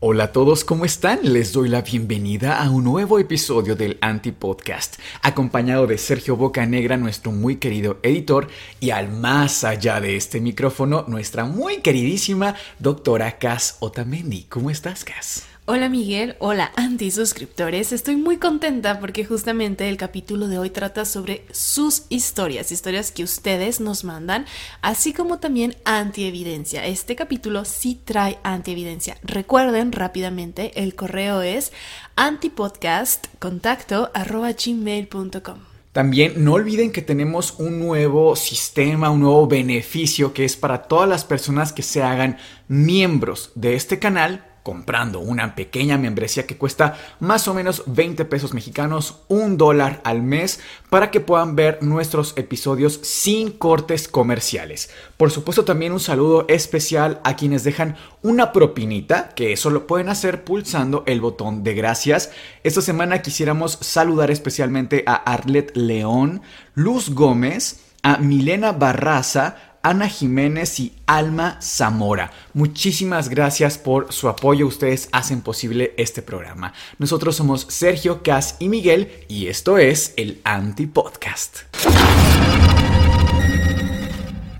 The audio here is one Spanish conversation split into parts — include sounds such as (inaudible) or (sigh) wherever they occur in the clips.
Hola a todos, ¿cómo están? Les doy la bienvenida a un nuevo episodio del Anti-Podcast, acompañado de Sergio Bocanegra, nuestro muy querido editor, y al más allá de este micrófono, nuestra muy queridísima doctora Cas Otamendi. ¿Cómo estás, Cas? Hola Miguel, hola anti-suscriptores. Estoy muy contenta porque justamente el capítulo de hoy trata sobre sus historias, historias que ustedes nos mandan, así como también anti-evidencia. Este capítulo sí trae anti-evidencia. Recuerden rápidamente, el correo es antipodcastcontacto.gmail.com también no olviden que tenemos un nuevo sistema, un nuevo beneficio que es para todas las personas que se hagan miembros de este canal comprando una pequeña membresía que cuesta más o menos 20 pesos mexicanos, un dólar al mes, para que puedan ver nuestros episodios sin cortes comerciales. Por supuesto también un saludo especial a quienes dejan una propinita, que eso lo pueden hacer pulsando el botón de gracias. Esta semana quisiéramos saludar especialmente a Arlet León, Luz Gómez, a Milena Barraza, Ana Jiménez y Alma Zamora. Muchísimas gracias por su apoyo. Ustedes hacen posible este programa. Nosotros somos Sergio, Cas y Miguel y esto es el Anti-Podcast.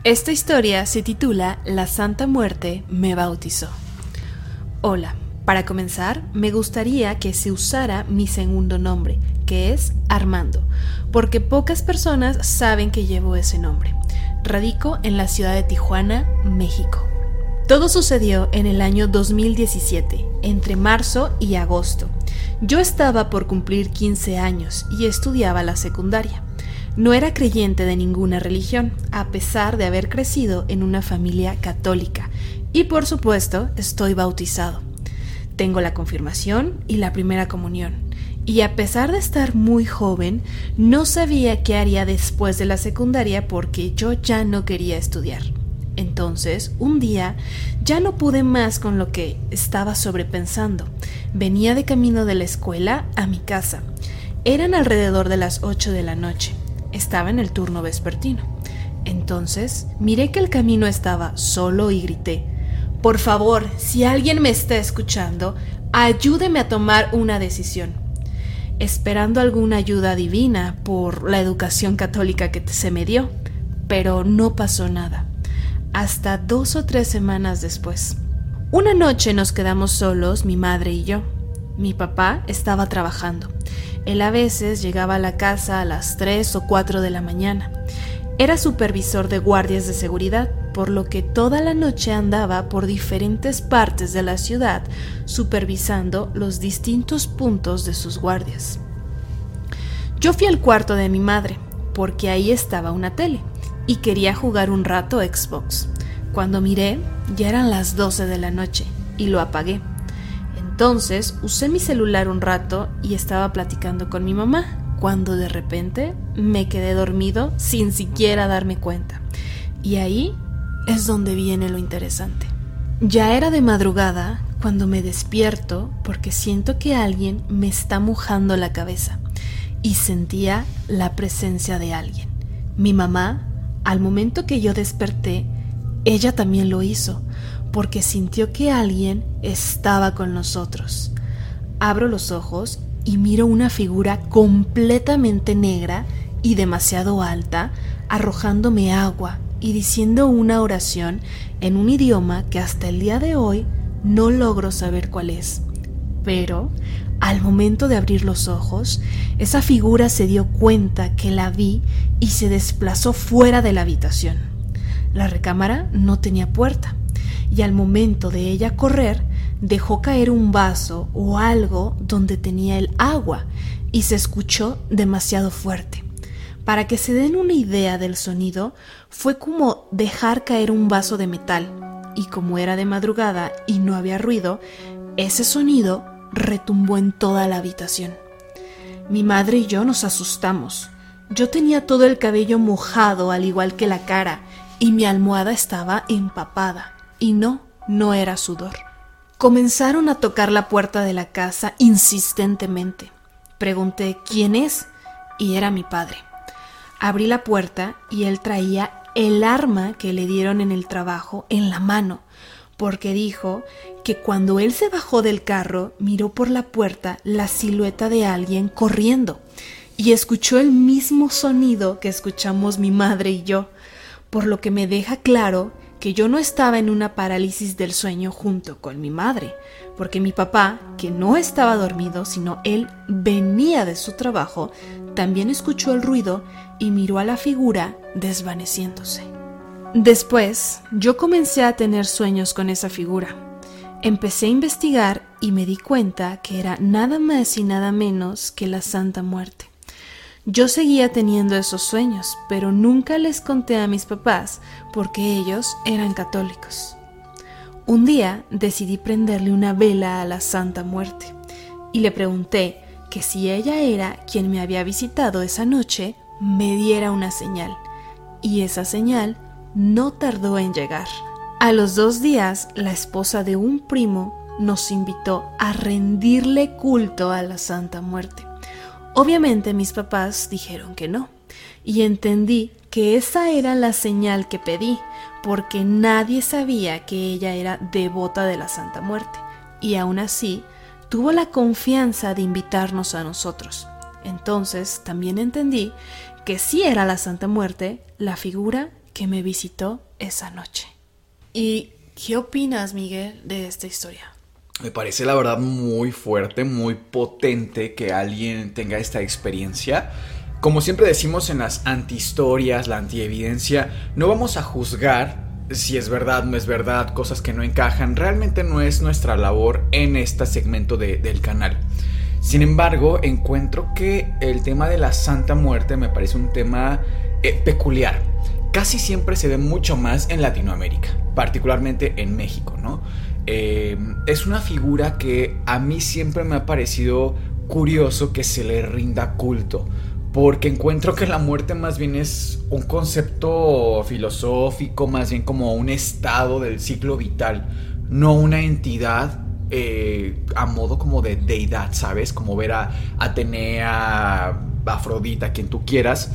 Esta historia se titula La Santa Muerte me bautizó. Hola, para comenzar, me gustaría que se usara mi segundo nombre, que es Armando, porque pocas personas saben que llevo ese nombre. Radico en la ciudad de Tijuana, México. Todo sucedió en el año 2017, entre marzo y agosto. Yo estaba por cumplir 15 años y estudiaba la secundaria. No era creyente de ninguna religión, a pesar de haber crecido en una familia católica, y por supuesto estoy bautizado. Tengo la confirmación y la primera comunión y a pesar de estar muy joven, no sabía qué haría después de la secundaria porque yo ya no quería estudiar. Entonces, un día, ya no pude más con lo que estaba sobrepensando. Venía de camino de la escuela a mi casa. Eran alrededor de las 8 de la noche. Estaba en el turno vespertino. Entonces, miré que el camino estaba solo y grité, Por favor, si alguien me está escuchando, ayúdeme a tomar una decisión esperando alguna ayuda divina por la educación católica que se me dio, pero no pasó nada, hasta dos o tres semanas después. Una noche nos quedamos solos, mi madre y yo. Mi papá estaba trabajando. Él a veces llegaba a la casa a las 3 o 4 de la mañana. Era supervisor de guardias de seguridad, por lo que toda la noche andaba por diferentes partes de la ciudad supervisando los distintos puntos de sus guardias. Yo fui al cuarto de mi madre, porque ahí estaba una tele, y quería jugar un rato Xbox. Cuando miré, ya eran las 12 de la noche, y lo apagué. Entonces usé mi celular un rato y estaba platicando con mi mamá, cuando de repente me quedé dormido sin siquiera darme cuenta. Y ahí es donde viene lo interesante. Ya era de madrugada cuando me despierto porque siento que alguien me está mojando la cabeza y sentía la presencia de alguien. Mi mamá Al momento que yo desperté, ella también lo hizo, porque sintió que alguien estaba con nosotros. Abro los ojos y miro una figura completamente negra y demasiado alta, arrojándome agua y diciendo una oración en un idioma que hasta el día de hoy no logro saber cuál es. Pero, al momento de abrir los ojos, esa figura se dio cuenta que la vi y se desplazó fuera de la habitación. La recámara no tenía puerta, y al momento de ella correr, dejó caer un vaso o algo donde tenía el agua y se escuchó demasiado fuerte. Para que se den una idea del sonido, fue como dejar caer un vaso de metal, y como era de madrugada y no había ruido, ese sonido retumbó en toda la habitación. Mi madre y yo nos asustamos. Yo tenía todo el cabello mojado al igual que la cara, y mi almohada estaba empapada, y no, no era sudor. Comenzaron a tocar la puerta de la casa insistentemente. Pregunté quién es, y era mi padre. Abrí la puerta y él traía el arma que le dieron en el trabajo en la mano, porque dijo que cuando él se bajó del carro miró por la puerta la silueta de alguien corriendo y escuchó el mismo sonido que escuchamos mi madre y yo, por lo que me deja claro que yo no estaba en una parálisis del sueño junto con mi madre, porque mi papá, que no estaba dormido, sino él venía de su trabajo, también escuchó el ruido y miró a la figura desvaneciéndose. Después, yo comencé a tener sueños con esa figura. Empecé a investigar y me di cuenta que era nada más y nada menos que la Santa Muerte. Yo seguía teniendo esos sueños, pero nunca les conté a mis papás porque ellos eran católicos. Un día decidí prenderle una vela a la Santa Muerte y le pregunté que si ella era quien me había visitado esa noche, me diera una señal. Y esa señal no tardó en llegar. A los dos días, la esposa de un primo nos invitó a rendirle culto a la Santa Muerte. Obviamente mis papás dijeron que no, y entendí que esa era la señal que pedí, porque nadie sabía que ella era devota de la Santa Muerte, y aún así tuvo la confianza de invitarnos a nosotros. Entonces también entendí que sí era la Santa Muerte la figura que me visitó esa noche. ¿Y qué opinas, Miguel, de esta historia? Me parece la verdad muy fuerte, muy potente que alguien tenga esta experiencia. Como siempre decimos en las antihistorias, la antievidencia, no vamos a juzgar si es verdad, no es verdad, cosas que no encajan, realmente no es nuestra labor en este segmento del canal. Sin embargo, encuentro que el tema de la Santa Muerte me parece un tema eh, peculiar. Casi siempre se ve mucho más en Latinoamérica, particularmente en México, ¿no? Eh, es una figura que a mí siempre me ha parecido curioso que se le rinda culto porque encuentro que la muerte más bien es un concepto filosófico, más bien como un estado del ciclo vital, no una entidad eh, a modo como de deidad, ¿sabes? Como ver a Atenea, Afrodita, quien tú quieras.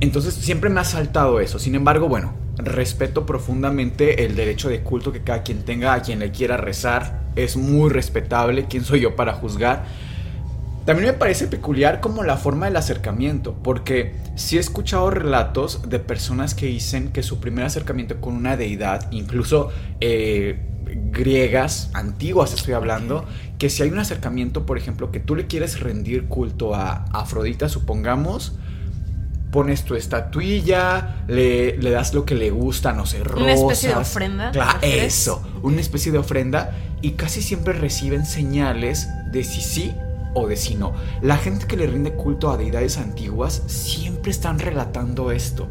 Entonces siempre me ha saltado eso. Sin embargo, bueno, respeto profundamente el derecho de culto que cada quien tenga, a quien le quiera rezar. Es muy respetable. ¿Quién soy yo para juzgar? También me parece peculiar como la forma del acercamiento, porque sí he escuchado relatos de personas que dicen que su primer acercamiento con una deidad, incluso eh, griegas, antiguas estoy hablando, que si hay un acercamiento, por ejemplo, que tú le quieres rendir culto a Afrodita, supongamos, pones tu estatuilla, le, le, das lo que le gusta, no sé, rosas. Una especie de ofrenda. Claro, eso, una especie de ofrenda. Y casi siempre reciben señales de si sí o de si no. La gente que le rinde culto a deidades antiguas siempre están relatando esto.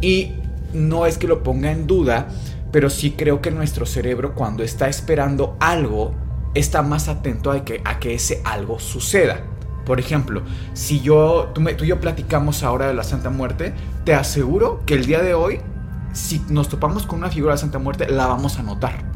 Y no es que lo ponga en duda, pero sí creo que nuestro cerebro cuando está esperando algo, está más atento a que, a que ese algo suceda. Por ejemplo, si yo, tú, tú y yo platicamos ahora de la Santa Muerte, te aseguro que el día de hoy, si nos topamos con una figura de Santa Muerte, la vamos a notar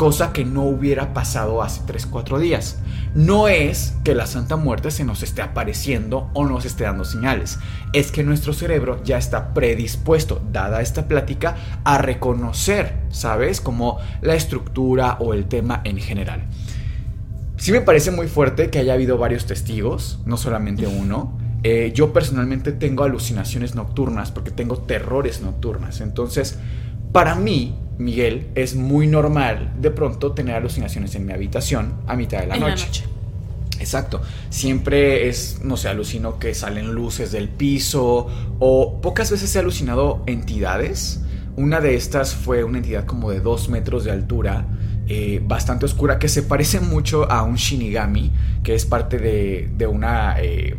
cosa que no hubiera pasado hace 3, 4 días. No es que la Santa Muerte se nos esté apareciendo o nos esté dando señales, es que nuestro cerebro ya está predispuesto, dada esta plática, a reconocer, ¿sabes? Como la estructura o el tema en general. Sí me parece muy fuerte que haya habido varios testigos, no solamente uno. Eh, yo personalmente tengo alucinaciones nocturnas porque tengo terrores nocturnas. Entonces, para mí, Miguel, es muy normal de pronto tener alucinaciones en mi habitación a mitad de la, noche. Exacto. Siempre es, no sé, alucino que salen luces del piso o pocas veces he alucinado entidades. Una de estas fue una entidad como de dos metros de altura, eh, bastante oscura, que se parece mucho a un Shinigami, que es parte de, una... Eh,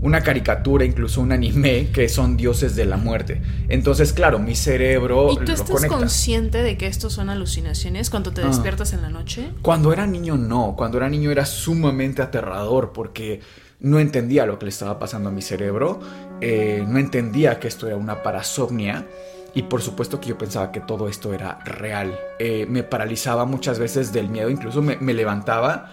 una caricatura, incluso un anime, que son dioses de la muerte. Entonces, claro, mi cerebro. ¿Y tú estás consciente de que esto son alucinaciones cuando te ah. despiertas en la noche? Cuando era niño, no. Cuando era niño era sumamente aterrador porque no entendía lo que le estaba pasando a mi cerebro. Eh, no entendía que esto era una parasomnia. Y por supuesto que yo pensaba que todo esto era real. Eh, me paralizaba muchas veces del miedo, incluso me, me levantaba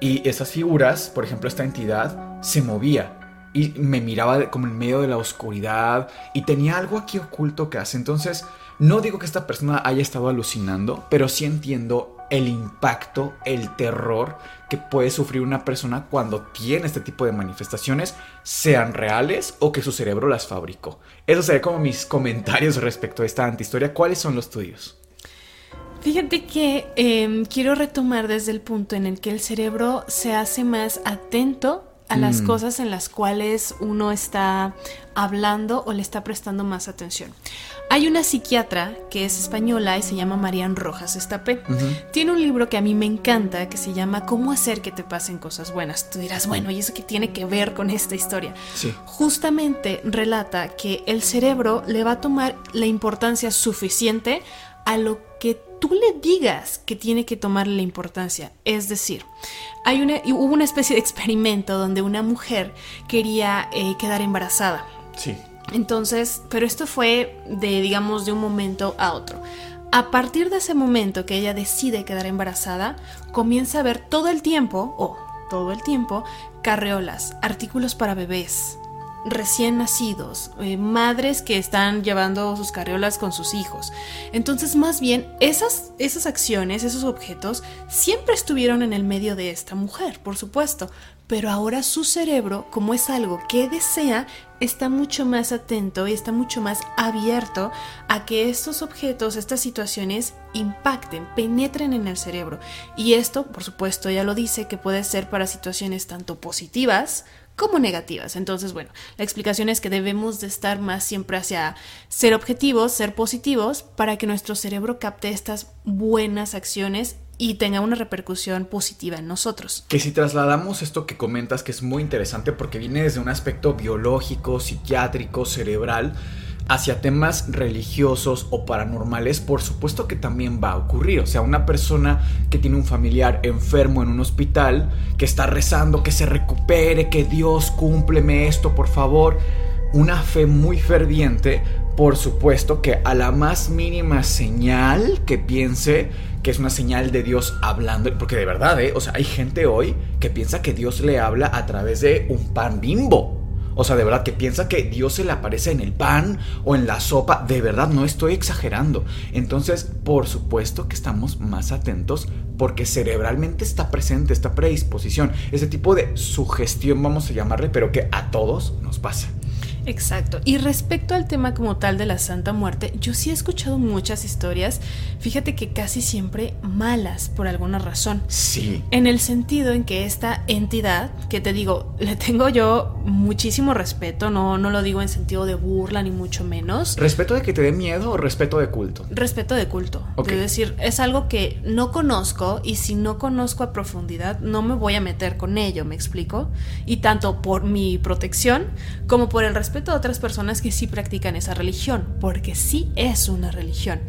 y esas figuras, por ejemplo esta entidad, se movía y me miraba como en medio de la oscuridad y tenía algo aquí oculto que hace. Entonces, no digo que esta persona haya estado alucinando, pero sí entiendo el impacto, el terror que puede sufrir una persona cuando tiene este tipo de manifestaciones, sean reales o que su cerebro las fabricó. Eso sería como mis comentarios respecto a esta antihistoria. ¿Cuáles son los tuyos? Fíjate que em, quiero retomar desde el punto en el que el cerebro se hace más atento a las mm. cosas en las cuales uno está hablando o le está prestando más atención. Hay una psiquiatra que es española y se llama Marian Rojas Estapé. Tiene un libro que a mí me encanta que se llama Cómo hacer que te pasen cosas buenas. Tú dirás, bueno, ¿y eso qué tiene que ver con esta historia? Sí. Justamente relata que el cerebro le va a tomar la importancia suficiente a lo que tú le digas que tiene que tomarle la importancia. Es decir, hay una, hubo una especie de experimento donde una mujer quería eh, quedar embarazada. Sí. Entonces, pero esto fue de, digamos, de un momento a otro. A partir de ese momento que ella decide quedar embarazada, comienza a ver todo el tiempo, o todo el tiempo, carreolas, artículos para bebés, recién nacidos, eh, madres que están llevando sus carriolas con sus hijos. Entonces, más bien, esas, esas acciones, esos objetos, siempre estuvieron en el medio de esta mujer, por supuesto, pero ahora su cerebro, como es algo que desea, está mucho más atento y está mucho más abierto a que estos objetos, estas situaciones impacten, penetren en el cerebro. Y esto, por supuesto, ya lo dice que puede ser para situaciones tanto positivas como negativas. Entonces, bueno, la explicación es que debemos de estar más siempre hacia ser objetivos, ser positivos, para que nuestro cerebro capte estas buenas acciones y tenga una repercusión positiva en nosotros. Que si trasladamos esto que comentas, que es muy interesante porque viene desde un aspecto biológico, psiquiátrico, cerebral, hacia temas religiosos o paranormales, por supuesto que también va a ocurrir. O sea, una persona que tiene un familiar enfermo en un hospital, que está rezando que se recupere, que Dios cúmpleme esto, por favor. Una fe muy ferviente, por supuesto que a la más mínima señal que piense que es una señal de Dios hablando, porque de verdad, ¿eh? o sea, hay gente hoy que piensa que Dios le habla a través de un pan bimbo. O sea, de verdad que piensa que Dios se le aparece en el pan o en la sopa. De verdad, no estoy exagerando. Entonces, por supuesto que estamos más atentos porque cerebralmente está presente esta predisposición. Ese tipo de sugestión, vamos a llamarle, pero que a todos nos pasa. Exacto. Y respecto al tema como tal de la Santa Muerte, yo sí he escuchado muchas historias, fíjate que casi siempre malas por alguna razón. Sí. En el sentido en que esta entidad, que te digo, le tengo yo muchísimo respeto, no, no lo digo en sentido de burla ni mucho menos. ¿Respeto de que te dé miedo o respeto de culto? Respeto de culto. Es decir, es algo que no conozco y si no conozco a profundidad, no me voy a meter con ello, ¿me explico? Y tanto por mi protección como por el respeto a otras personas que sí practican esa religión, porque sí es una religión.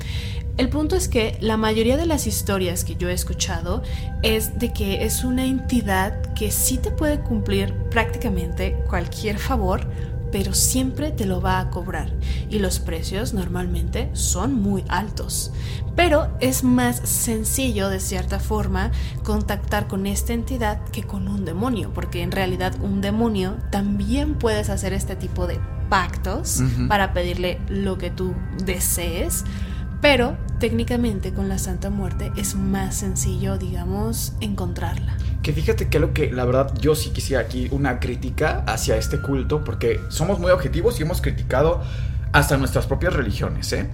El punto es que la mayoría de las historias que yo he escuchado es de que es una entidad que sí te puede cumplir prácticamente cualquier favor, pero siempre te lo va a cobrar y los precios normalmente son muy altos. Pero es más sencillo de cierta forma contactar con esta entidad que con un demonio, porque en realidad un demonio también puedes hacer este tipo de pactos para pedirle lo que tú desees, pero técnicamente con la Santa Muerte es más sencillo, digamos, encontrarla. Fíjate que lo que la verdad yo sí quisiera aquí una crítica hacia este culto, porque somos muy objetivos y hemos criticado hasta nuestras propias religiones, ¿eh?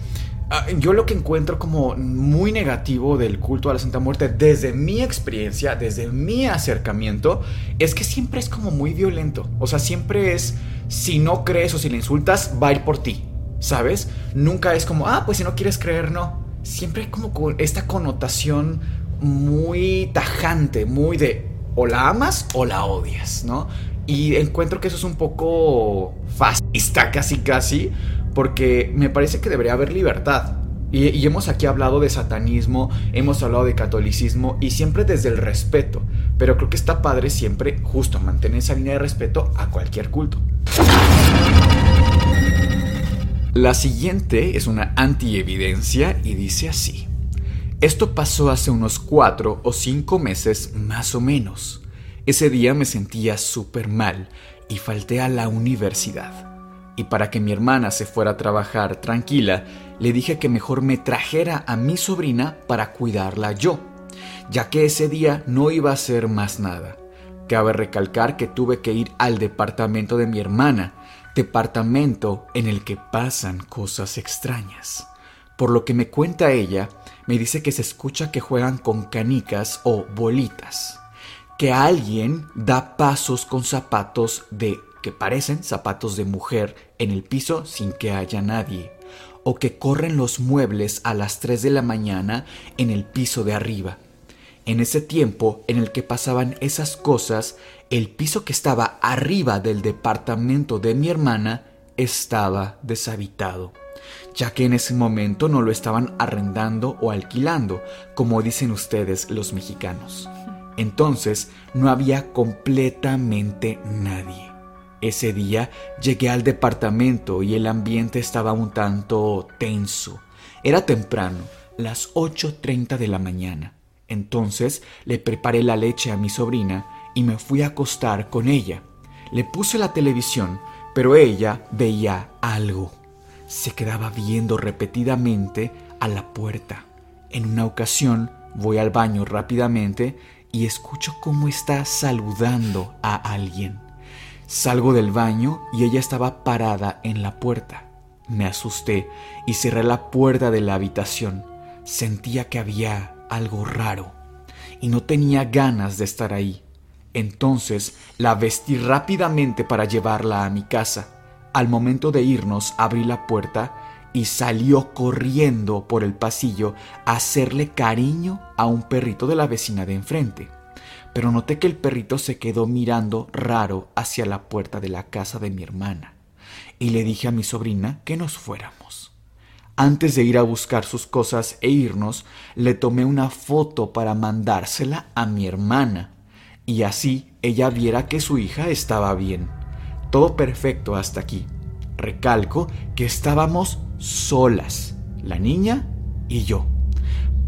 Ah, yo lo que encuentro como muy negativo del culto a la Santa Muerte, desde mi experiencia, desde mi acercamiento, es que siempre es como muy violento. O sea, siempre es, si no crees o si le insultas, va a ir por ti. ¿Sabes? Nunca es como, ah, pues si no quieres creer, no. Siempre hay como esta connotación muy tajante, muy de o la amas o la odias, ¿no? Y encuentro que eso es un poco fascista casi casi, porque me parece que debería haber libertad. Y, hemos aquí hablado de satanismo, hemos hablado de catolicismo y siempre desde el respeto. Pero creo que está padre siempre justo mantener esa línea de respeto a cualquier culto. La siguiente es una antievidencia y dice así. Esto pasó hace unos cuatro o cinco meses más o menos. Ese día me sentía súper mal y falté a la universidad y para que mi hermana se fuera a trabajar tranquila, le dije que mejor me trajera a mi sobrina para cuidarla yo, ya que ese día no iba a hacer más nada. Cabe recalcar que tuve que ir al departamento de mi hermana, departamento en el que pasan cosas extrañas. Por lo que me cuenta ella, me dice que se escucha que juegan con canicas o bolitas, que alguien da pasos con zapatos de que parecen zapatos de mujer en el piso sin que haya nadie, o que corren los muebles a las 3 de la mañana en el piso de arriba. En ese tiempo en el que pasaban esas cosas, el piso que estaba arriba del departamento de mi hermana estaba deshabitado, ya que en ese momento no lo estaban arrendando o alquilando, como dicen ustedes los mexicanos. Entonces no había completamente nadie. Ese día llegué al departamento y el ambiente estaba un tanto tenso. Era temprano, las 8.30 de la mañana. Entonces le preparé la leche a mi sobrina y me fui a acostar con ella. Le puse la televisión, pero ella veía algo. Se quedaba viendo repetidamente a la puerta. En una ocasión voy al baño rápidamente y escucho cómo está saludando a alguien. Salgo del baño y ella estaba parada en la puerta. Me asusté y cerré la puerta de la habitación. Sentía que había algo raro y no tenía ganas de estar ahí. Entonces la vestí rápidamente para llevarla a mi casa. Al momento de irnos abrí la puerta y salió corriendo por el pasillo a hacerle cariño a un perrito de la vecina de enfrente pero noté que el perrito se quedó mirando raro hacia la puerta de la casa de mi hermana, y le dije a mi sobrina que nos fuéramos. Antes de ir a buscar sus cosas e irnos, le tomé una foto para mandársela a mi hermana, y así ella viera que su hija estaba bien. Todo perfecto hasta aquí. Recalco que estábamos solas, la niña y yo.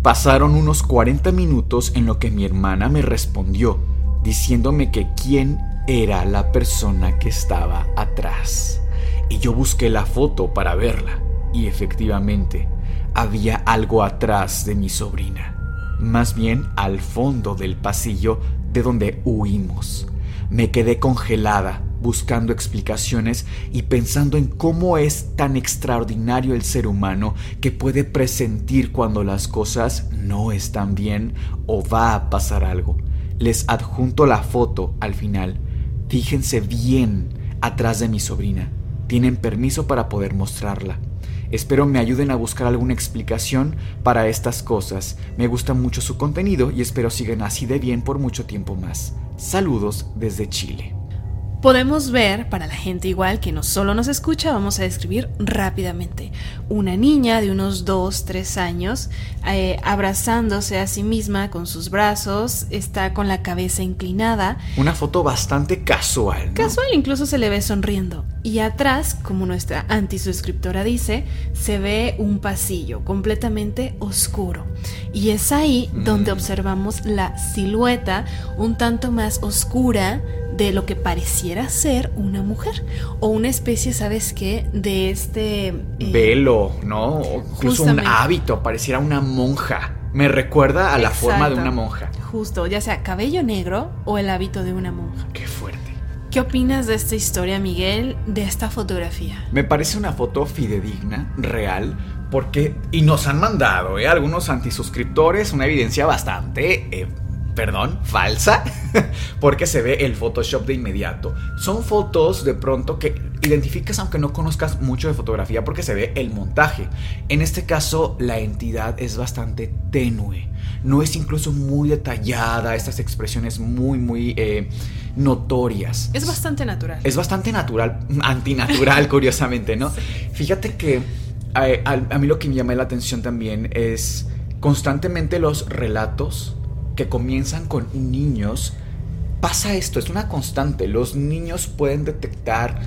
Pasaron unos 40 minutos en lo que mi hermana me respondió, diciéndome que quién era la persona que estaba atrás. Y yo busqué la foto para verla, y efectivamente, había algo atrás de mi sobrina, más bien al fondo del pasillo de donde huimos. Me quedé congelada, buscando explicaciones y pensando en cómo es tan extraordinario el ser humano que puede presentir cuando las cosas no están bien o va a pasar algo. Les adjunto la foto al final. Fíjense bien atrás de mi sobrina. Tienen permiso para poder mostrarla. Espero me ayuden a buscar alguna explicación para estas cosas. Me gusta mucho su contenido y espero sigan así de bien por mucho tiempo más. Saludos desde Chile. Podemos ver, para la gente igual que no solo nos escucha, vamos a describir rápidamente. Una niña de unos 2, 3 años, eh, abrazándose a sí misma con sus brazos, está con la cabeza inclinada. Una foto bastante casual. Casual, incluso se le ve sonriendo. y atrás, como nuestra antisuscriptora dice, se ve un pasillo completamente oscuro. Y es ahí donde Mm. observamos la silueta un tanto más oscura de lo que ser una mujer o una especie, ¿sabes qué? De este... eh, Velo, ¿no? O Incluso un hábito, pareciera una monja. Me recuerda a la forma de una monja. Justo, ya sea cabello negro o el hábito de una monja. Qué fuerte. ¿Qué opinas de esta historia, Miguel, de esta fotografía? Me parece una foto fidedigna, real, porque... Y nos han mandado, ¿eh? Algunos antisuscriptores, una evidencia bastante... eh, perdón, falsa, (laughs) porque se ve el Photoshop de inmediato. Son fotos de pronto que identificas aunque no conozcas mucho de fotografía porque se ve el montaje. En este caso, la entidad es bastante tenue. No es incluso muy detallada, estas expresiones muy, muy eh, notorias. Es bastante natural. Es bastante natural, antinatural, (laughs) curiosamente, ¿no? Fíjate que eh, a, a mí lo que me llama la atención también es constantemente los relatos que comienzan con niños. Pasa esto, es una constante. Los niños pueden detectar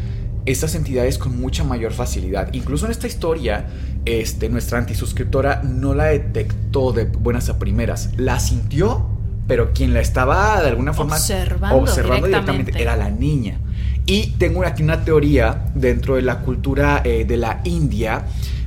estas entidades con mucha mayor facilidad. Incluso en esta historia, este, nuestra antisuscriptora no la detectó de buenas a primeras. La sintió, pero quien la estaba de alguna forma Observando observando directamente. directamente era la niña. Y tengo aquí una teoría dentro de la cultura eh, de la India.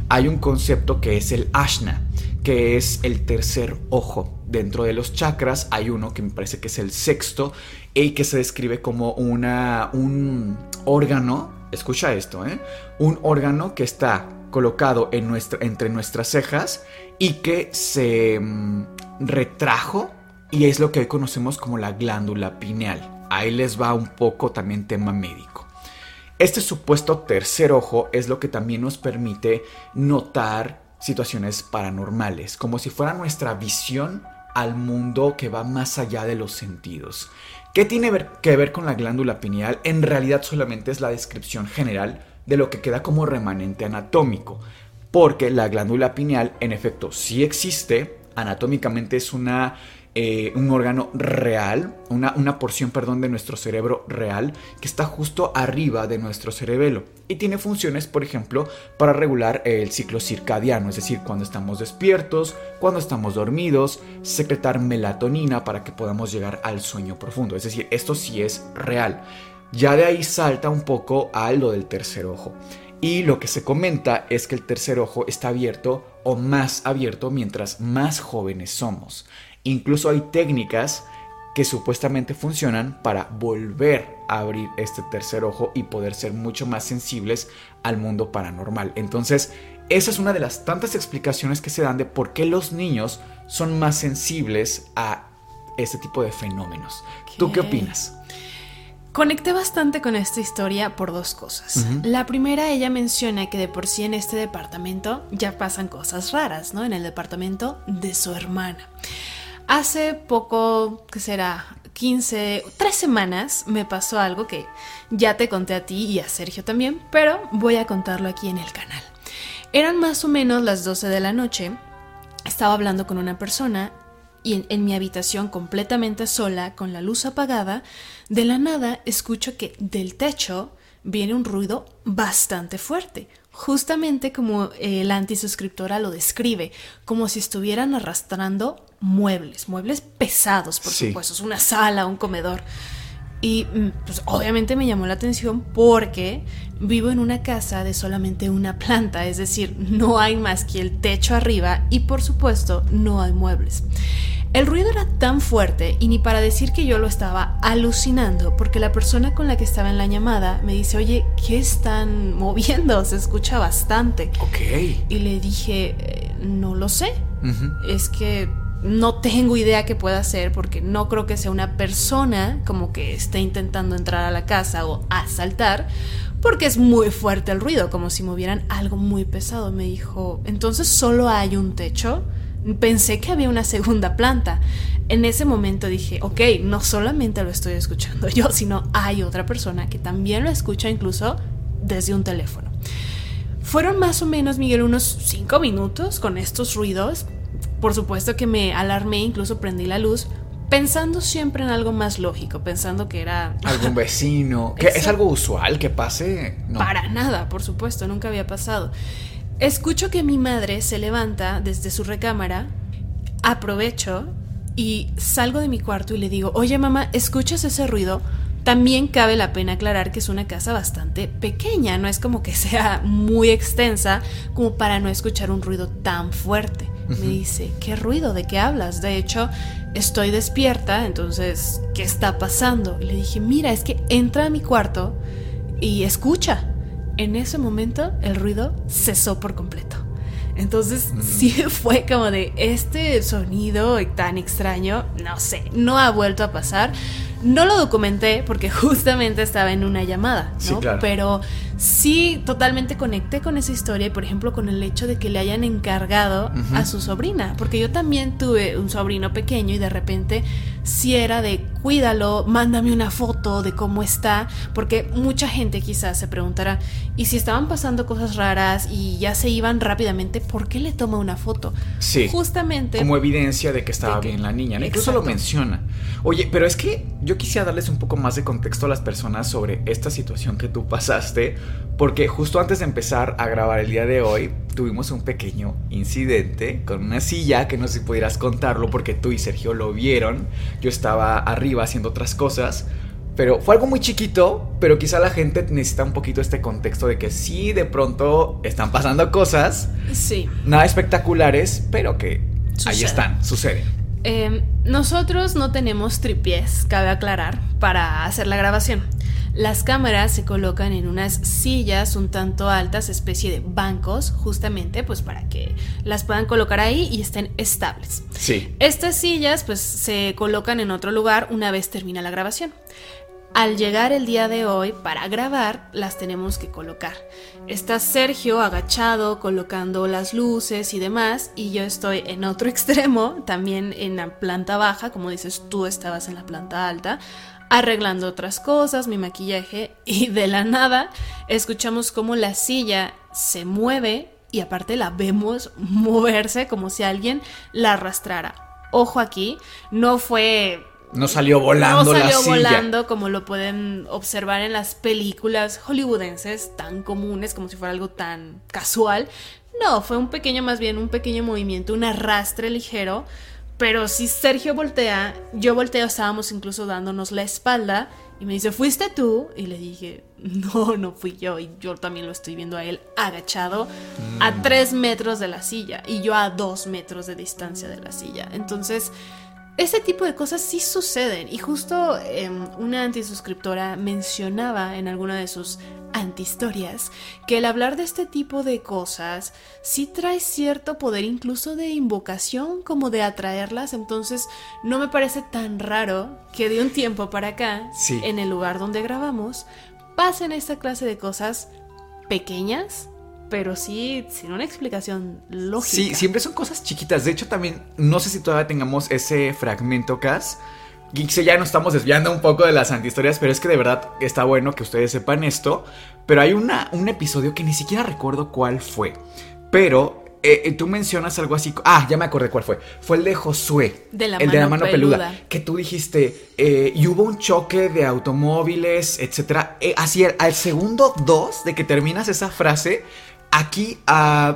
Hay un concepto que es el ashna, que es el tercer ojo. Dentro de los chakras hay uno que me parece que es el sexto y que se describe como una, un órgano. Escucha esto, ¿eh? Un órgano que está colocado en nuestra, entre nuestras cejas y que se mm, retrajo y es lo que hoy conocemos como la glándula pineal. Ahí les va un poco también tema médico. Este supuesto tercer ojo es lo que también nos permite notar situaciones paranormales, como si fuera nuestra visión al mundo que va más allá de los sentidos. ¿Qué tiene que ver con la glándula pineal? En realidad solamente es la descripción general de lo que queda como remanente anatómico, porque la glándula pineal en efecto sí existe, anatómicamente es una, eh, un órgano real, una, una porción, perdón, de nuestro cerebro real que está justo arriba de nuestro cerebelo y tiene funciones, por ejemplo, para regular el ciclo circadiano, es decir, cuando estamos despiertos, cuando estamos dormidos, secretar melatonina para que podamos llegar al sueño profundo, es decir, esto sí es real. Ya de ahí salta un poco a lo del tercer ojo. Y lo que se comenta es que el tercer ojo está abierto o más abierto mientras más jóvenes somos. Incluso hay técnicas que supuestamente funcionan para volver a abrir este tercer ojo y poder ser mucho más sensibles al mundo paranormal. Entonces, esa es una de las tantas explicaciones que se dan de por qué los niños son más sensibles a este tipo de fenómenos. ¿Tú qué opinas? Conecté bastante con esta historia por dos cosas. La primera, ella menciona que de por sí en este departamento ya pasan cosas raras, ¿no? En el departamento de su hermana. Hace poco, ¿qué será? 15, tres semanas me pasó algo que ya te conté a ti y a Sergio también, pero voy a contarlo aquí en el canal. Eran más o menos las 12 de la noche, estaba hablando con una persona y en mi habitación completamente sola, con la luz apagada, de la nada escucho que del techo viene un ruido bastante fuerte, justamente como eh, la antisuscriptora lo describe, como si estuvieran arrastrando muebles, muebles pesados, por Sí. supuesto, es una sala, un comedor. Y mm, pues obviamente me llamó la atención porque vivo en una casa de solamente una planta, es decir, no hay más que el techo arriba y por supuesto no hay muebles. El ruido era tan fuerte y ni para decir que yo lo estaba alucinando porque la persona con la que estaba en la llamada me dice, oye, ¿qué están moviendo? Se escucha bastante. Ok. Y le dije, "Eh, no lo sé, es que no tengo idea qué pueda hacer porque no creo que sea una persona como que esté intentando entrar a la casa o asaltar porque es muy fuerte el ruido, como si movieran algo muy pesado. Me dijo, entonces solo hay un techo. Pensé que había una segunda planta. En ese momento dije, ok, no solamente lo estoy escuchando (laughs) yo, sino hay otra persona que también lo escucha incluso desde un teléfono. Fueron más o menos, Miguel, unos cinco minutos con estos ruidos. Por supuesto que me alarmé, incluso prendí la luz, pensando siempre en algo más lógico, pensando que era... (laughs) Algún vecino. ¿Que ¿Es algo usual que pase? No. Para nada, por supuesto, nunca había pasado. Escucho que mi madre se levanta desde su recámara, aprovecho y salgo de mi cuarto y le digo, oye mamá, ¿escuchas ese ruido? También cabe la pena aclarar que es una casa bastante pequeña, no es como que sea muy extensa como para no escuchar un ruido tan fuerte. Me dice, ¿qué ruido? ¿De qué hablas? De hecho, estoy despierta, entonces, ¿qué está pasando? Y le dije, mira, es que entra a mi cuarto y escucha. En ese momento el ruido cesó por completo. Entonces (laughs) sí fue como de este sonido tan extraño, no sé, no ha vuelto a pasar. No lo documenté porque (laughs) justamente estaba en una llamada, ¿no? Pero sí totalmente conecté con esa historia y por ejemplo con el hecho de que le hayan encargado a su sobrina, porque yo también tuve un sobrino pequeño y de repente si era de cuídalo, mándame una foto de cómo está, porque mucha gente quizás se preguntará, ¿y si estaban pasando cosas raras y ya se iban rápidamente, por qué le toma una foto? Sí. Justamente. Como evidencia de que estaba bien la niña, incluso lo menciona. Oye, pero es que yo quisiera darles un poco más de contexto a las personas sobre esta situación que tú pasaste, porque justo antes de empezar a grabar el día de hoy, tuvimos un pequeño incidente con una silla que no sé si pudieras contarlo porque tú y Sergio lo vieron. Yo estaba arriba haciendo otras cosas. Pero fue algo muy chiquito, pero quizá la gente necesita un poquito este contexto de que sí, de pronto están pasando cosas. Sí. Nada espectaculares, pero que ahí están, suceden. Em, nosotros no tenemos tripiés, cabe aclarar, para hacer la grabación. Las cámaras se colocan en unas sillas un tanto altas, especie de bancos, justamente pues para que las puedan colocar ahí y estén estables. Sí. Estas sillas pues se colocan en otro lugar una vez termina la grabación. Al llegar el día de hoy para grabar, las tenemos que colocar. Está Sergio agachado, colocando las luces y demás, y yo estoy en otro (laughs) extremo, también en la planta baja, como dices, tú estabas en la planta alta, arreglando otras cosas, mi maquillaje, y de la nada escuchamos cómo la silla se mueve y aparte la vemos moverse como si alguien la arrastrara. Ojo aquí, no fue no salió volando no salió volando como lo pueden observar en las películas hollywoodenses tan comunes como si fuera algo tan casual. No, fue un pequeño, más bien un pequeño movimiento, un arrastre ligero pero si Sergio voltea, yo volteo, estábamos incluso dándonos la espalda y me dice, ¿fuiste tú? Y le dije, (laughs) no, no fui yo. Y yo también lo estoy viendo a él agachado a mm. tres metros de la silla y yo a dos metros de distancia de la silla. Entonces, ese tipo de cosas sí suceden. Y justo em, una antisuscriptora mencionaba en alguna de sus antihistorias que el hablar de este tipo de cosas sí trae cierto poder incluso de invocación como de atraerlas. Entonces no me parece tan raro que de un tiempo para acá, en el lugar donde grabamos, pasen esta clase de cosas pequeñas pero sí sin una explicación lógica. Sí, siempre son cosas chiquitas. De hecho, también no sé si todavía tengamos ese fragmento, Cas. Geekse ya nos estamos desviando un poco de las antihistorias, pero es que de verdad está bueno que ustedes sepan esto. Pero hay una, un episodio que ni siquiera recuerdo cuál fue. Pero eh, eh, tú mencionas algo así. Ah, ya me acordé cuál fue. Fue el de Josué. De la el mano de la mano peluda. Que tú dijiste. Eh, y hubo un choque de automóviles, etcétera. así, al segundo dos de que terminas esa frase, Aquí a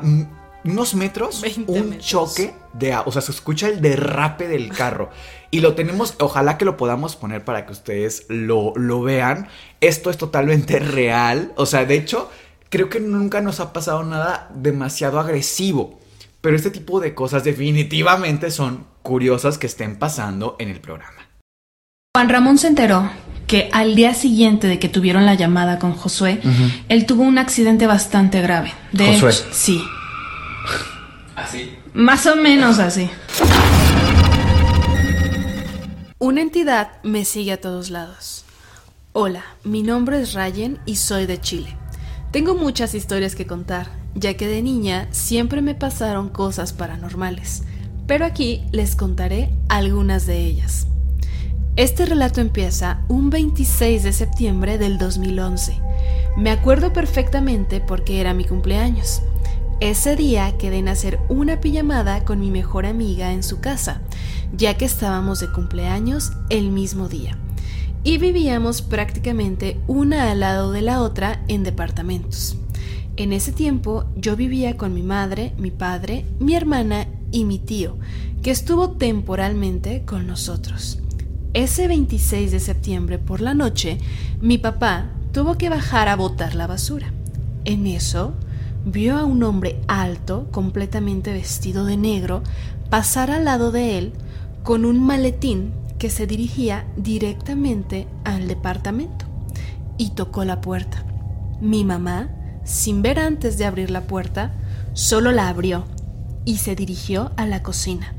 unos metros, un choque de... O sea, se escucha el derrape del carro. Y lo tenemos, ojalá que lo podamos poner para que ustedes lo, lo vean. Esto es totalmente real. O sea, de hecho, creo que nunca nos ha pasado nada demasiado agresivo. Pero este tipo de cosas definitivamente son curiosas que estén pasando en el programa. Juan Ramón se enteró que al día siguiente de que tuvieron la llamada con Josué, él tuvo un accidente bastante grave. De Josué. sí. (laughs) ¿Así? Más o menos así. Una entidad me sigue a todos lados. Hola, mi nombre es Ryan y soy de Chile. Tengo muchas historias que contar, ya que de niña siempre me pasaron cosas paranormales, pero aquí les contaré algunas de ellas. Este relato empieza un 26 de septiembre del 2011. Me acuerdo perfectamente porque era mi cumpleaños. Ese día quedé en hacer una pijamada con mi mejor amiga en su casa, ya que estábamos de cumpleaños el mismo día. Y vivíamos prácticamente una al lado de la otra en departamentos. En ese tiempo yo vivía con mi madre, mi padre, mi hermana y mi tío, que estuvo temporalmente con nosotros. Ese 26 de septiembre por la noche, mi papá tuvo que bajar a botar la basura. En eso, vio a un hombre alto, completamente vestido de negro, pasar al lado de él con un maletín que se dirigía directamente al departamento y tocó la puerta. Mi mamá, sin ver antes de abrir la puerta, solo la abrió y se dirigió a la cocina.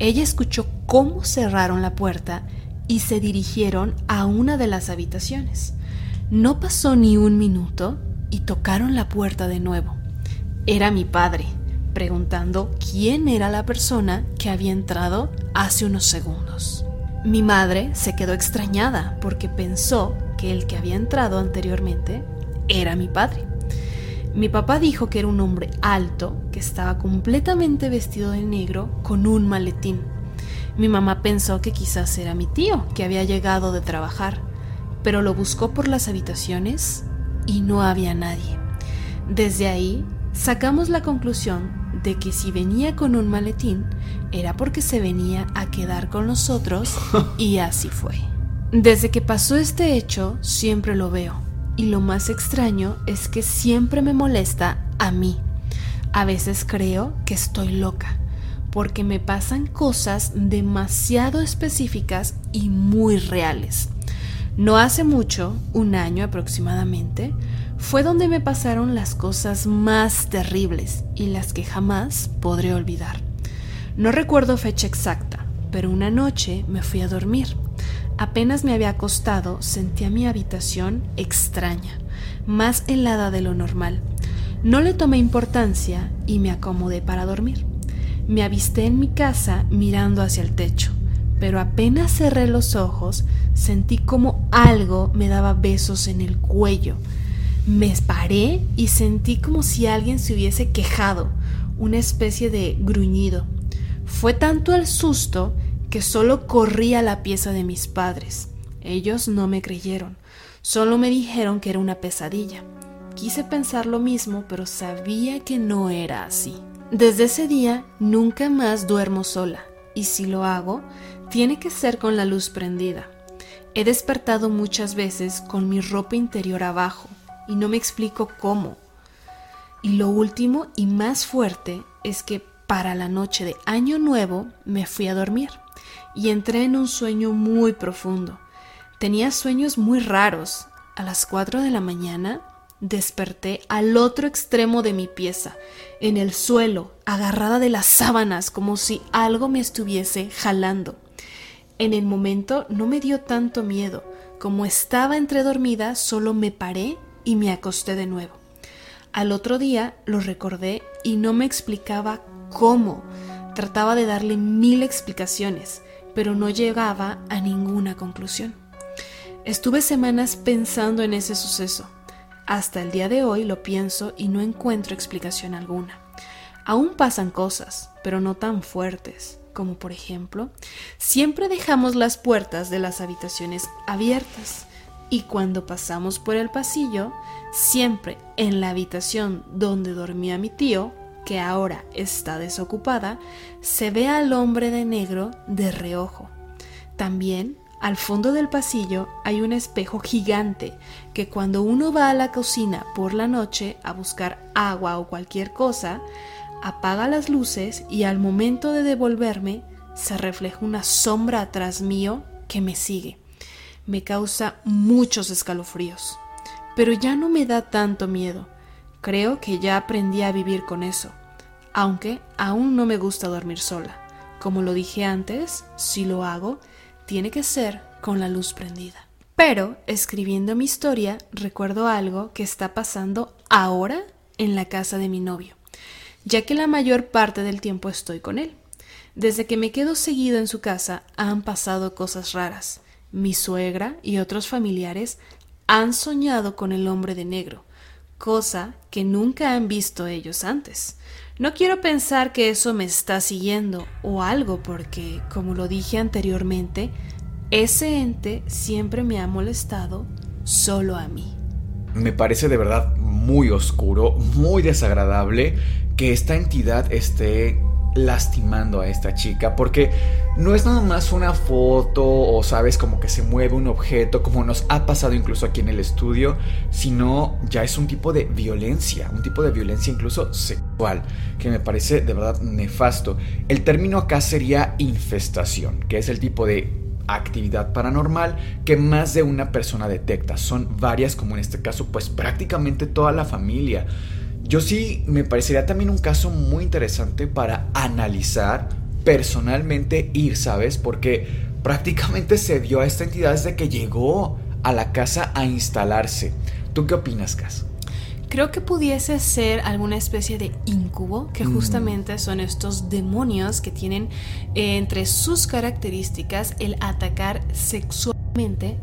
Ella escuchó cómo cerraron la puerta y se dirigieron a una de las habitaciones. No pasó ni un minuto y tocaron la puerta de nuevo. Era mi padre, preguntando quién era la persona que había entrado hace unos segundos. Mi madre se quedó extrañada porque pensó que el que había entrado anteriormente era mi padre. Mi papá dijo que era un hombre alto, que estaba completamente vestido de negro con un maletín. Mi mamá pensó que quizás era mi tío, que había llegado de trabajar, pero lo buscó por las habitaciones y no había nadie. Desde ahí sacamos la conclusión de que si venía con un maletín era porque se venía a quedar con nosotros (laughs) y así fue. Desde que pasó este hecho siempre lo veo y lo más extraño es que siempre me molesta a mí. A veces creo que estoy loca porque me pasan cosas demasiado específicas y muy reales. No hace mucho, un año aproximadamente, fue donde me pasaron las cosas más terribles y las que jamás podré olvidar. No recuerdo fecha exacta, pero una noche me fui a dormir. Apenas me había acostado, sentí mi habitación extraña, más helada de lo normal. No le tomé importancia y me acomodé para dormir. Me avisté en mi casa mirando hacia el techo pero apenas cerré los ojos sentí como algo me daba besos en el cuello. Me paré y sentí como si alguien se hubiese quejado, una especie de gruñido. Fue tanto el susto que solo corrí a la pieza de mis padres. Ellos no me creyeron, solo me dijeron que era una pesadilla. Quise pensar lo mismo, pero sabía que no era así. Desde ese día nunca más duermo sola, y si lo hago, tiene que ser con la luz prendida. He despertado muchas veces con mi ropa interior abajo y no me explico cómo. Y lo último y más fuerte es que para la noche de Año Nuevo me fui a dormir y entré en un sueño muy profundo. Tenía sueños muy raros. A las 4 de la mañana desperté al otro extremo de mi pieza, en el suelo, agarrada de las sábanas, como si algo me estuviese jalando. En el momento no me dio tanto miedo. Como estaba entredormida, solo me paré y me acosté de nuevo. Al otro día lo recordé y no me explicaba cómo. Trataba de darle mil explicaciones, pero no llegaba a ninguna conclusión. Estuve semanas pensando en ese suceso. Hasta el día de hoy lo pienso y no encuentro explicación alguna. Aún pasan cosas, pero no tan fuertes como por ejemplo, siempre dejamos las puertas de las habitaciones abiertas y cuando pasamos por el pasillo, siempre en la habitación donde dormía mi tío, que ahora está desocupada, se ve al hombre de negro de reojo. También al fondo del pasillo hay un espejo gigante que cuando uno va a la cocina por la noche a buscar agua o cualquier cosa, apaga las luces y al momento de devolverme se refleja una sombra atrás mío que me sigue. Me causa muchos escalofríos, pero ya no me da tanto miedo. Creo que ya aprendí a vivir con eso, aunque aún no me gusta dormir sola. Como lo dije antes, si lo hago, tiene que ser con la luz prendida. Pero, escribiendo mi historia, recuerdo algo que está pasando ahora en la casa de mi novio ya que la mayor parte del tiempo estoy con él. Desde que me quedo seguido en su casa han pasado cosas raras. Mi suegra y otros familiares han soñado con el hombre de negro, cosa que nunca han visto ellos antes. No quiero pensar que eso me está siguiendo o algo porque, como lo dije anteriormente, ese ente siempre me ha molestado solo a mí. Me parece de verdad muy oscuro, muy desagradable que esta entidad esté lastimando a esta chica porque no es nada más una foto o sabes como que se mueve un objeto como nos ha pasado incluso aquí en el estudio sino ya es un tipo de violencia un tipo de violencia incluso sexual que me parece de verdad nefasto. El término acá sería infestación que es el tipo de actividad paranormal que más de una persona detecta. Son varias como en este caso pues prácticamente toda la familia yo sí me parecería también un caso muy interesante para analizar personalmente ir, ¿sabes? Porque prácticamente se vio a esta entidad desde que llegó a la casa a instalarse. ¿Tú qué opinas, Cas? Creo que pudiese ser alguna especie de incubo, que justamente son estos demonios que tienen eh, entre sus características el atacar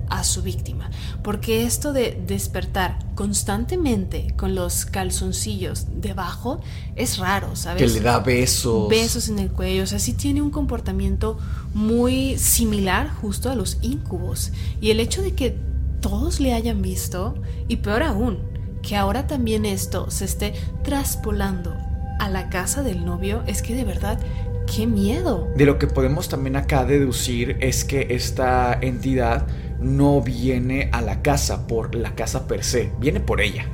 a su víctima. Porque esto de despertar constantemente con los calzoncillos debajo es raro, ¿sabes? Que le da besos. Besos en el cuello. O sea, sí tiene un comportamiento muy similar justo a los incubos. Y el hecho de que todos le hayan visto, y peor aún, que ahora también esto se esté traspolando a la casa del novio, es que de verdad ¡Qué miedo! De lo que podemos también acá deducir es que esta entidad no viene a la casa por la casa per se, viene por ella.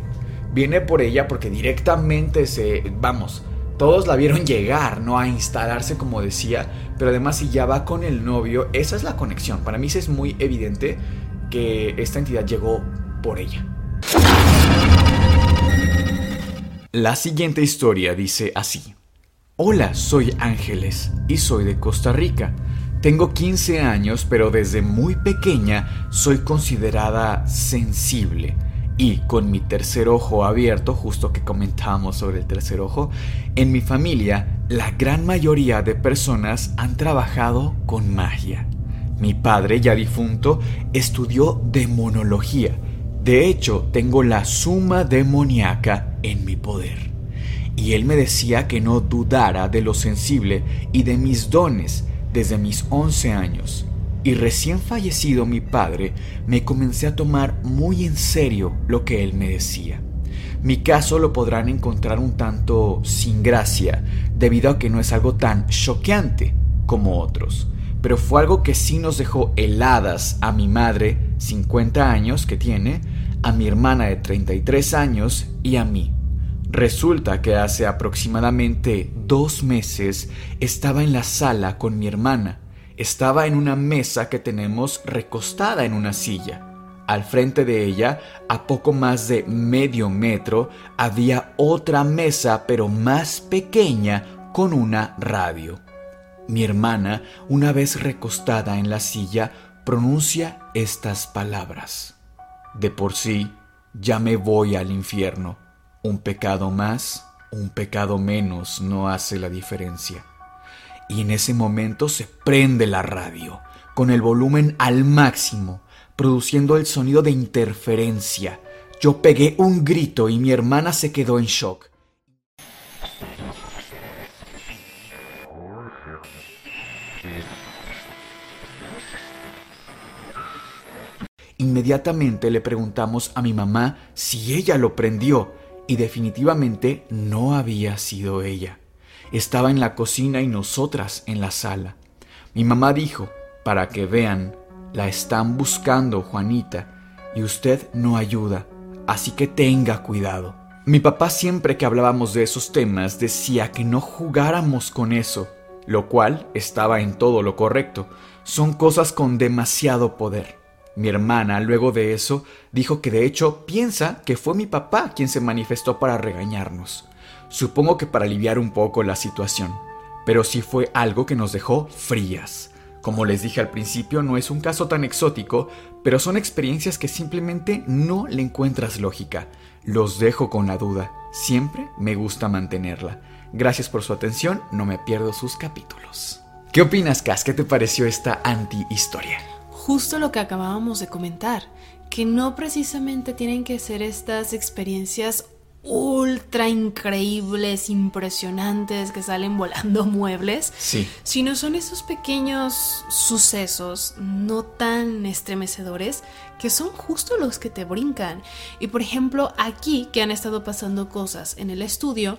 Viene por ella porque directamente se, vamos, todos la vieron llegar, no a instalarse como decía, pero además si ya va con el novio, esa es la conexión. Para mí es muy evidente que esta entidad llegó por ella. La siguiente historia dice así. Hola, soy Ángeles y soy de Costa Rica. Tengo 15 años, pero desde muy pequeña soy considerada sensible. Y con mi tercer ojo abierto, justo que comentábamos sobre el tercer ojo, en mi familia la gran mayoría de personas han trabajado con magia. Mi padre, ya difunto, estudió demonología. De hecho, tengo la suma demoníaca en mi poder y él me decía que no dudara de lo sensible y de mis dones desde mis 11 años. Y recién fallecido mi padre, me comencé a tomar muy en serio lo que él me decía. Mi caso lo podrán encontrar un tanto sin gracia, debido a que no es algo tan choqueante como otros, pero fue algo que sí nos dejó heladas a mi madre, 50 años que tiene, a mi hermana de 33 años y a mí, Resulta que hace aproximadamente dos meses estaba en la sala con mi hermana. Estaba en una mesa que tenemos recostada en una silla. Al frente de ella, a poco más de medio metro, había otra mesa pero más pequeña con una radio. Mi hermana, una vez recostada en la silla, pronuncia estas palabras. De por sí, ya me voy al infierno. Un pecado más, un pecado menos no hace la diferencia. Y en ese momento se prende la radio, con el volumen al máximo, produciendo el sonido de interferencia. Yo pegué un grito y mi hermana se quedó en shock. Inmediatamente le preguntamos a mi mamá si ella lo prendió y definitivamente no había sido ella. Estaba en la cocina y nosotras en la sala. Mi mamá dijo, para que vean, la están buscando, Juanita, y usted no ayuda, así que tenga cuidado. Mi papá siempre que hablábamos de esos temas decía que no jugáramos con eso, lo cual estaba en todo lo correcto. Son cosas con demasiado poder. Mi hermana, luego de eso, dijo que de hecho piensa que fue mi papá quien se manifestó para regañarnos. Supongo que para aliviar un poco la situación, pero sí fue algo que nos dejó frías. Como les dije al principio, no es un caso tan exótico, pero son experiencias que simplemente no le encuentras lógica. Los dejo con la duda. Siempre me gusta mantenerla. Gracias por su atención, no me pierdo sus capítulos. ¿Qué opinas, Cas? ¿Qué te pareció esta anti-historia? Justo lo que acabábamos de comentar, que no precisamente tienen que ser estas experiencias ultra increíbles, impresionantes, que salen volando (laughs) muebles, Sí. sino son esos pequeños sucesos no tan estremecedores que son justo los que te brincan. Y por ejemplo, aquí que han estado pasando cosas en el estudio,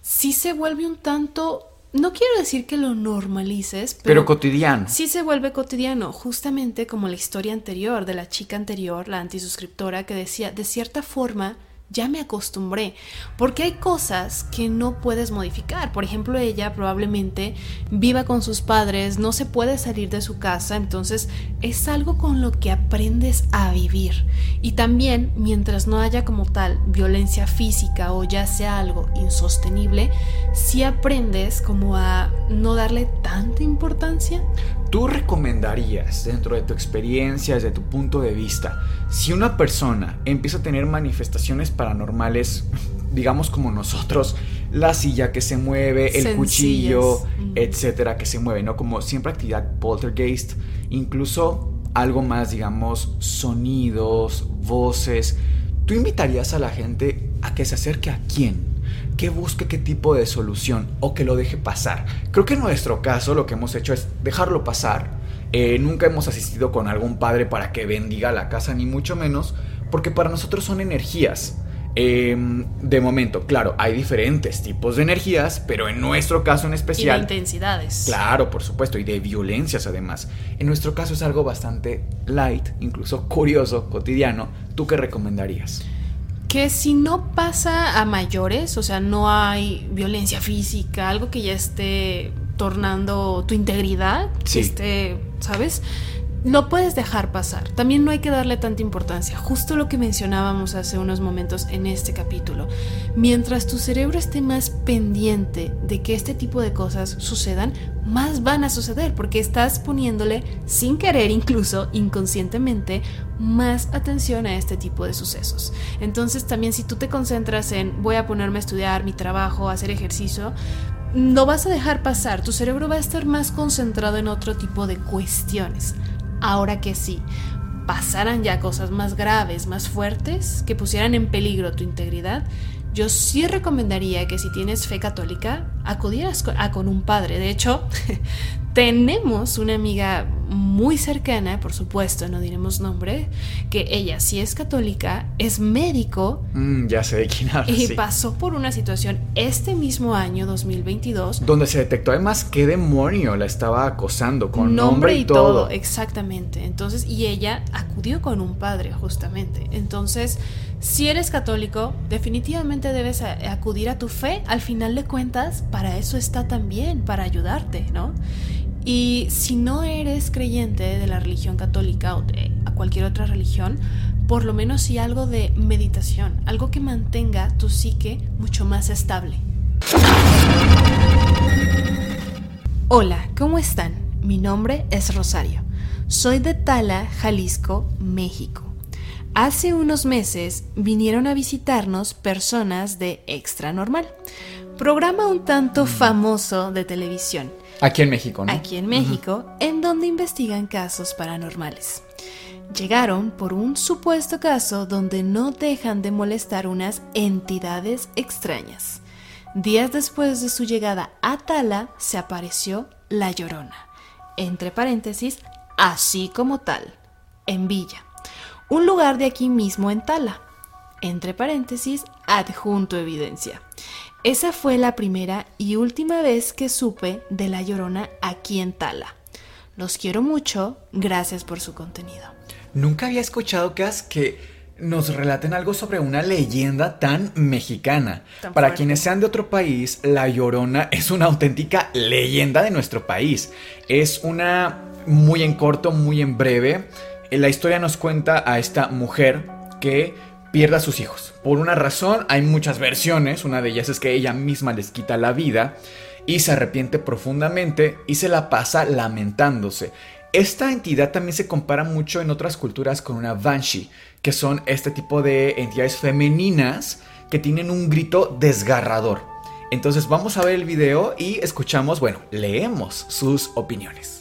sí se vuelve un tanto, no quiero decir que lo normalices, Pero, pero, cotidiano. sí se vuelve cotidiano, justamente como la historia anterior de la chica anterior, la antisuscriptora, que decía, de cierta forma, ya me acostumbré, porque hay cosas que no puedes modificar. Por ejemplo, ella probablemente viva con sus padres, no se puede salir de su casa, entonces es algo con lo que aprendes a vivir. Y también, mientras no haya como tal violencia física o ya sea algo insostenible, sí aprendes como a no darle tanta importancia. ¿Tú recomendarías, dentro de tu experiencia, desde tu punto de vista, si una persona empieza a tener manifestaciones paranormales, digamos como nosotros, la silla que se mueve, el Sencillas. cuchillo, etcétera, que se mueve, ¿no? Como siempre actividad poltergeist, incluso algo más, digamos, sonidos, voces. ¿Tú invitarías a la gente a que se acerque a quién? que busque qué tipo de solución o que lo deje pasar. Creo que en nuestro caso lo que hemos hecho es dejarlo pasar. Eh, nunca hemos asistido con algún padre para que bendiga la casa, ni mucho menos, porque para nosotros son energías. Eh, de momento, claro, hay diferentes tipos de energías, pero en nuestro caso en Y de especial... intensidades. Claro, por supuesto, y de violencias además. En nuestro caso es algo bastante light, incluso curioso, cotidiano. ¿Tú qué recomendarías? Que si no pasa a mayores, o sea, no hay violencia física, algo que ya esté tornando tu integridad, Sí. que esté, ¿sabes? Lo puedes dejar pasar. También no hay que darle tanta importancia. Justo lo que mencionábamos hace unos momentos en este capítulo. Mientras tu cerebro esté más pendiente de que este tipo de cosas sucedan, más van a suceder porque estás poniéndole, sin querer incluso, inconscientemente, más atención a este tipo de sucesos. Entonces también si tú te concentras en voy a ponerme a estudiar mi trabajo, hacer ejercicio, no vas a dejar pasar, tu cerebro va a estar más concentrado en otro tipo de cuestiones. Ahora que sí, pasaran ya cosas más graves, más fuertes, que pusieran en peligro tu integridad, yo sí recomendaría que si tienes fe católica, acudieras a con un padre. De hecho, (laughs) tenemos una amiga muy cercana, por supuesto, no diremos nombre, que ella sí es católica, es médico Mm, ya sé de quién hablas. y sí. pasó por una situación este mismo año 2022 Donde se detectó además qué demonio la estaba acosando con nombre, y todo. exactamente. Entonces, y ella acudió con un padre, justamente. Entonces, si eres católico, definitivamente debes acudir a tu fe. Al final de cuentas, para eso está también, para ayudarte, ¿no? Y si no eres creyente de la religión católica o de cualquier otra religión, por lo menos sí algo de meditación, algo que mantenga tu psique mucho más estable. Hola, ¿cómo están? Mi nombre es Rosario. Soy de Tala, Jalisco, México. Hace unos meses vinieron a visitarnos personas de Extra Normal, programa un tanto famoso de televisión Aquí en México, ¿no? aquí en México, en donde investigan casos paranormales. Llegaron por un supuesto caso donde no dejan de molestar unas entidades extrañas. Días después de su llegada a Tala, se apareció La Llorona, entre paréntesis, así como tal, en Villa, un lugar de aquí mismo en Tala, entre paréntesis, adjunto evidencia. Esa fue la primera y última vez que supe de La Llorona aquí en Tala. Los quiero mucho, gracias por su contenido. Nunca había escuchado Cas, que nos relaten algo sobre una leyenda tan mexicana. Tan Para fuerte. quienes sean de otro país, La Llorona es una auténtica leyenda de nuestro país. Es una muy en corto, muy en breve. La historia nos cuenta a esta mujer que pierde a sus hijos. Por una razón, hay muchas versiones. Una de ellas es que ella misma les quita la vida y se arrepiente profundamente y se la pasa lamentándose. Esta entidad también se compara mucho en otras culturas con una banshee, que son este tipo de entidades femeninas que tienen un grito desgarrador. Entonces vamos a ver el video y escuchamos, bueno, leemos sus opiniones.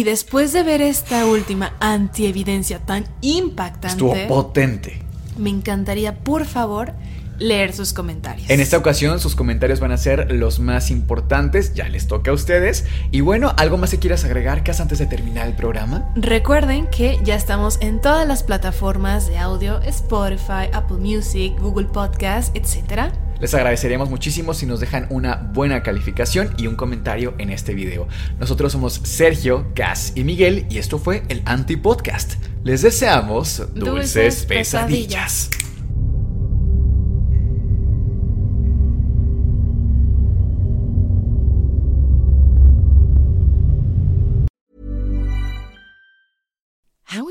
Y después de ver esta última antievidencia tan impactante, Estuvo potente. me encantaría, por favor, leer sus comentarios. En esta ocasión sus comentarios van a ser los más importantes, ya les toca a ustedes. Y bueno, ¿algo más que quieras agregar, Cas, antes de terminar el programa? Recuerden que ya estamos en todas las plataformas de audio, Spotify, Apple Music, Google Podcast, etc. Les agradeceríamos muchísimo si nos dejan una buena calificación y un comentario en este video. Nosotros somos Sergio, Cas y Miguel y esto fue el Anti Podcast. Les deseamos dulces, Dulces pesadillas. pesadillas.